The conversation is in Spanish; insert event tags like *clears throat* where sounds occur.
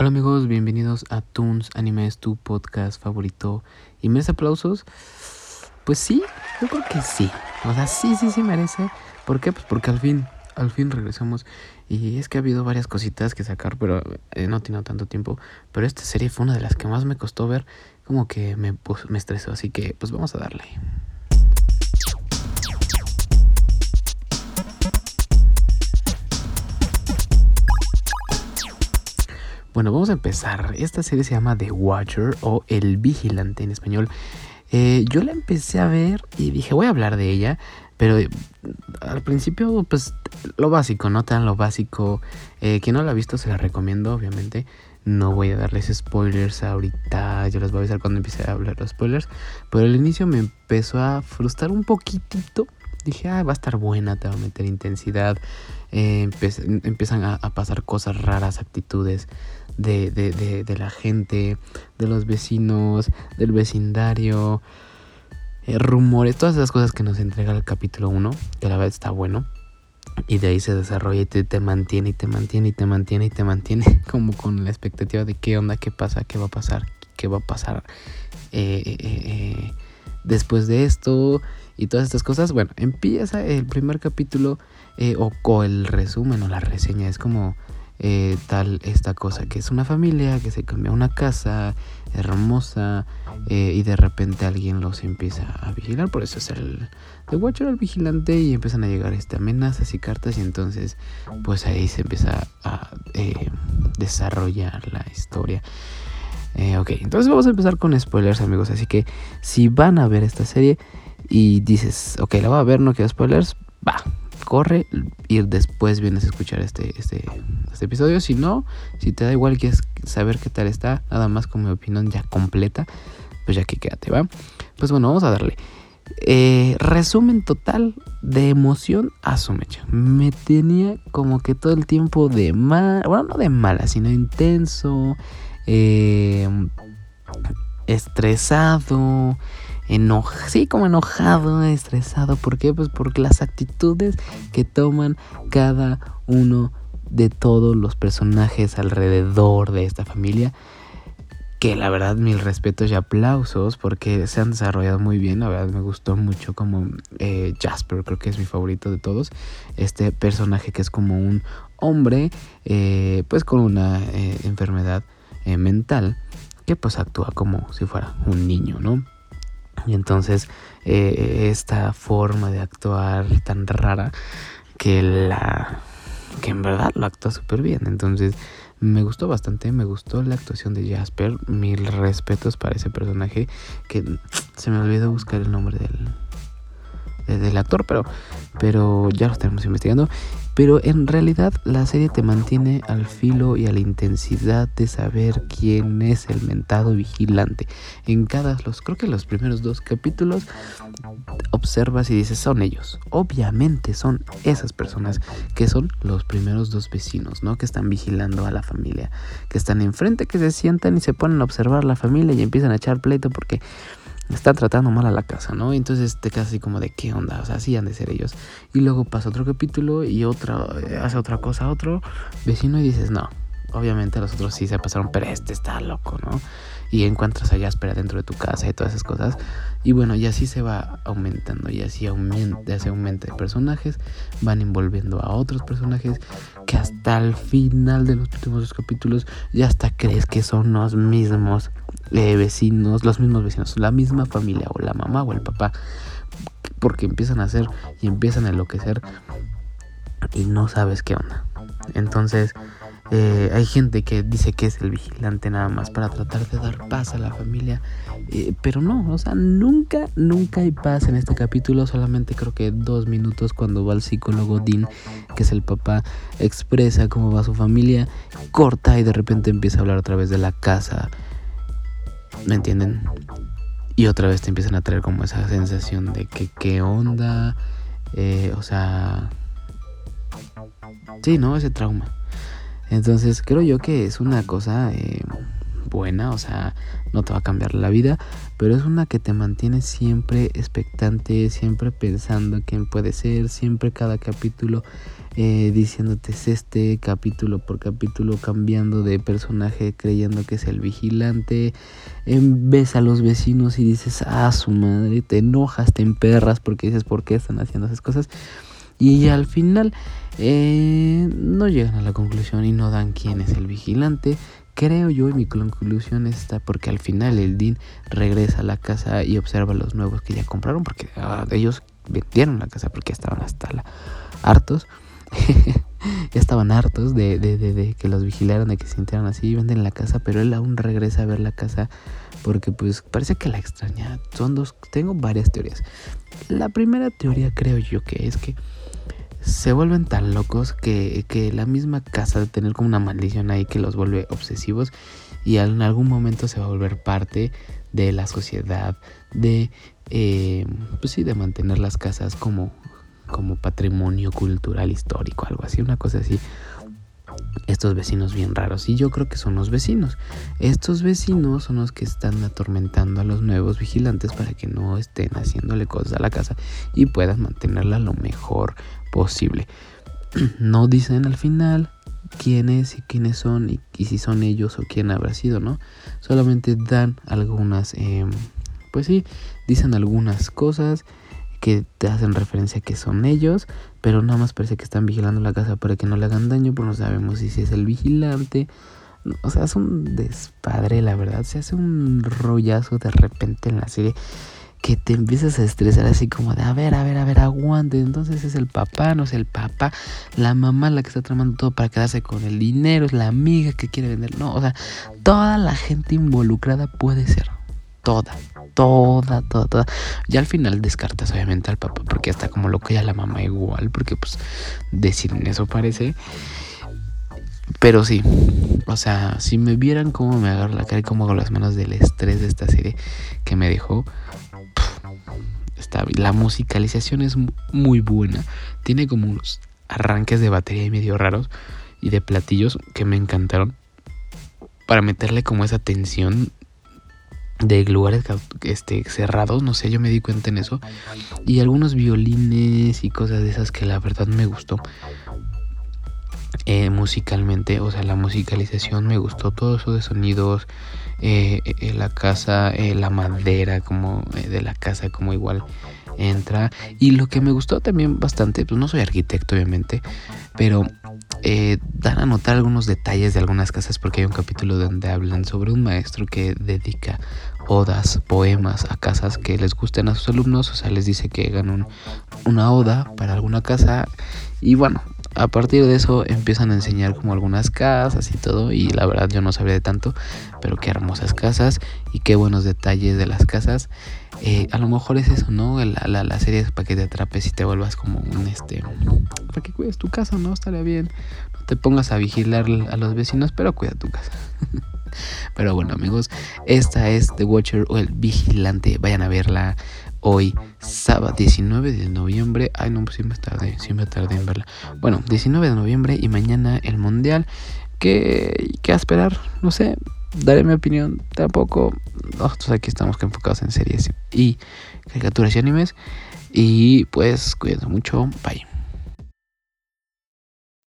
Hola amigos, bienvenidos a Toons Anime, tu podcast favorito. ¿Y merece aplausos? Pues sí, yo creo que sí. O sea, sí, sí, sí merece. ¿Por qué? Pues porque al fin, al fin regresamos. Y es que ha habido varias cositas que sacar, pero eh, no tiene tanto tiempo. Pero esta serie fue una de las que más me costó ver. Como que me, pues, me estresó. Así que pues vamos a darle. Bueno, vamos a empezar. Esta serie se llama The Watcher o El Vigilante en español. Eh, yo la empecé a ver y dije, voy a hablar de ella, pero eh, al principio, pues lo básico, no tan lo básico. Eh, quien no la ha visto, se la recomiendo, obviamente. No voy a darles spoilers ahorita, yo les voy a avisar cuando empiece a hablar los spoilers. Pero al inicio me empezó a frustrar un poquitito. Dije, ah, va a estar buena, te va a meter intensidad. empiezan a, pasar cosas raras, actitudes de, de, de, la gente, de los vecinos, del vecindario, eh, rumores, todas esas cosas que nos entrega el capítulo 1, que la verdad está bueno. Y de ahí se desarrolla y te, mantiene y te mantiene y te mantiene y te mantiene *laughs* como con la expectativa de qué onda, qué pasa, qué va a pasar, qué va a pasar eh, eh, después de esto y todas estas cosas. Bueno, empieza el primer capítulo o, o, el resumen o la reseña. Es como eh, tal esta cosa que es una familia que se cambia una casa hermosa eh, y de repente alguien los empieza a vigilar por eso es el The Watcher el vigilante y empiezan a llegar este, amenazas y cartas y entonces pues ahí se empieza a eh, desarrollar la historia ok entonces vamos a empezar con spoilers amigos así que si van a ver esta serie y dices ok la voy a ver no quiero spoilers va corre y después vienes a escuchar este, este, este episodio. Si no, si te da igual quieres saber qué tal está, nada más con mi opinión ya completa, pues ya que quédate, ¿va? Pues bueno, vamos a darle. Eh, resumen total de emoción a su mecha. Me tenía como que todo el tiempo de mal, bueno, no de mala, sino intenso, eh, estresado, sí, como enojado, estresado. ¿Por qué? Pues porque las actitudes que toman cada uno de todos los personajes alrededor de esta familia. Que la verdad, mil respetos y aplausos porque se han desarrollado muy bien. La verdad, me gustó mucho como eh, Jasper, creo que es mi favorito de todos. Este personaje que es como un hombre, eh, pues con una eh, enfermedad mental, que pues actúa como si fuera un niño, ¿no? Y entonces eh, esta forma de actuar tan rara que la que en verdad lo actúa súper bien. Entonces me gustó bastante, me gustó la actuación de Jasper. Mil respetos para ese personaje que se me olvidó buscar el nombre del, del actor, pero, pero ya lo estamos investigando. Pero en realidad la serie te mantiene al filo y a la intensidad de saber quién es el mentado vigilante. En cada los, creo que los primeros dos capítulos observas y dices son ellos. Obviamente son esas personas que son los primeros dos vecinos, ¿no? Que están vigilando a la familia, que están enfrente, que se sientan y se ponen a observar a la familia y empiezan a echar pleito porque están tratando mal a la casa, ¿no? Entonces te quedas así como de qué onda, o sea, así han de ser ellos. Y luego pasa otro capítulo y otra, hace otra cosa otro vecino y dices, no, obviamente los otros sí se pasaron, pero este está loco, ¿no? Y encuentras a Jasper dentro de tu casa y todas esas cosas. Y bueno, y así se va aumentando y así aumenta, se aumenta de personajes, van envolviendo a otros personajes que hasta el final de los últimos dos capítulos ya hasta crees que son los mismos eh, vecinos, los mismos vecinos, la misma familia o la mamá o el papá, porque empiezan a hacer y empiezan a enloquecer y no sabes qué onda. Entonces, eh, hay gente que dice que es el vigilante nada más para tratar de dar paz a la familia. Eh, pero no, o sea, nunca, nunca hay paz en este capítulo. Solamente creo que dos minutos cuando va el psicólogo Dean, que es el papá, expresa cómo va su familia, corta y de repente empieza a hablar otra vez de la casa ¿Me entienden? Y otra vez te empiezan a traer como esa sensación de que qué onda. Eh, o sea... Sí, ¿no? Ese trauma. Entonces creo yo que es una cosa eh, buena, o sea, no te va a cambiar la vida, pero es una que te mantiene siempre expectante, siempre pensando quién puede ser, siempre cada capítulo eh, diciéndote es este capítulo por capítulo cambiando de personaje creyendo que es el vigilante ves a los vecinos y dices ah su madre te enojas te emperras porque dices por qué están haciendo esas cosas y al final eh, no llegan a la conclusión y no dan quién es el vigilante creo yo y mi conclusión está porque al final el Dean regresa a la casa y observa los nuevos que ya compraron porque ah, ellos vendieron la casa porque estaban hasta la hartos *laughs* ya estaban hartos de, de, de, que los vigilaran, de que se sintieran así, venden la casa, pero él aún regresa a ver la casa porque pues parece que la extraña. Son dos, tengo varias teorías. La primera teoría creo yo que es que se vuelven tan locos que, que la misma casa de tener como una maldición ahí que los vuelve obsesivos y en algún momento se va a volver parte de la sociedad, de, eh, pues sí, de mantener las casas como como patrimonio cultural histórico, algo así, una cosa así. Estos vecinos bien raros, y yo creo que son los vecinos. Estos vecinos son los que están atormentando a los nuevos vigilantes para que no estén haciéndole cosas a la casa y puedan mantenerla lo mejor posible. *clears throat* No dicen al final quiénes y quiénes son y, si son ellos o quién habrá sido, ¿no? Solamente dan algunas, em, pues sí, dicen algunas cosas que te hacen referencia que son ellos, pero nada más parece que están vigilando la casa para que no le hagan daño, pues no sabemos si es el vigilante. O sea, es un despadre, la verdad. Se hace un rollazo de repente en la serie que te empiezas a estresar así como de, a ver, a ver, a ver, aguante. Entonces es el papá, no es el papá, la mamá la que está tramando todo para quedarse con el dinero, es la amiga que quiere vender. No, o sea, toda la gente involucrada puede ser toda, toda, toda, toda. Y al final descartas obviamente al papá porque está como loco y a la mamá igual, porque pues decir eso parece. Pero sí, o sea, si me vieran cómo me agarro la cara y cómo hago las manos del estrés de esta serie que me dejó, está, la musicalización es muy buena. Tiene como unos arranques de batería y medio raros y de platillos que me encantaron para meterle como esa tensión de lugares este, cerrados, no sé, yo me di cuenta en eso. Y algunos violines y cosas de esas que la verdad me gustó. Eh, musicalmente, o sea, la musicalización me gustó, todo eso de sonidos, eh, eh, la casa, la madera como de la casa como igual entra. Y lo que me gustó también bastante, pues no soy arquitecto obviamente, pero dan a notar algunos detalles de algunas casas porque hay un capítulo donde hablan sobre un maestro que dedica odas, poemas a casas que les gusten a sus alumnos, o sea, les dice que hagan una oda para alguna casa y bueno, a partir de eso empiezan a enseñar como algunas casas y todo y la verdad yo no sabía de tanto, pero qué hermosas casas y qué buenos detalles de las casas. Eh, a lo mejor es eso, ¿no? La, la, serie es para que te atrapes y te vuelvas como un este... Para que cuides tu casa, ¿no? Estaría bien. No te pongas a vigilar a los vecinos, pero cuida tu casa. *laughs* Pero bueno, amigos, esta es The Watcher o El Vigilante. Vayan a verla hoy, sábado 19 de noviembre. Ay, no, pues sí me tardé, sí me tardé en verla. Bueno, 19 de noviembre y mañana el Mundial. ¿Qué, qué a esperar? No sé, daré mi opinión. Tampoco, nosotros aquí estamos enfocados en series y caricaturas y animes. Y pues, cuídense mucho. Bye.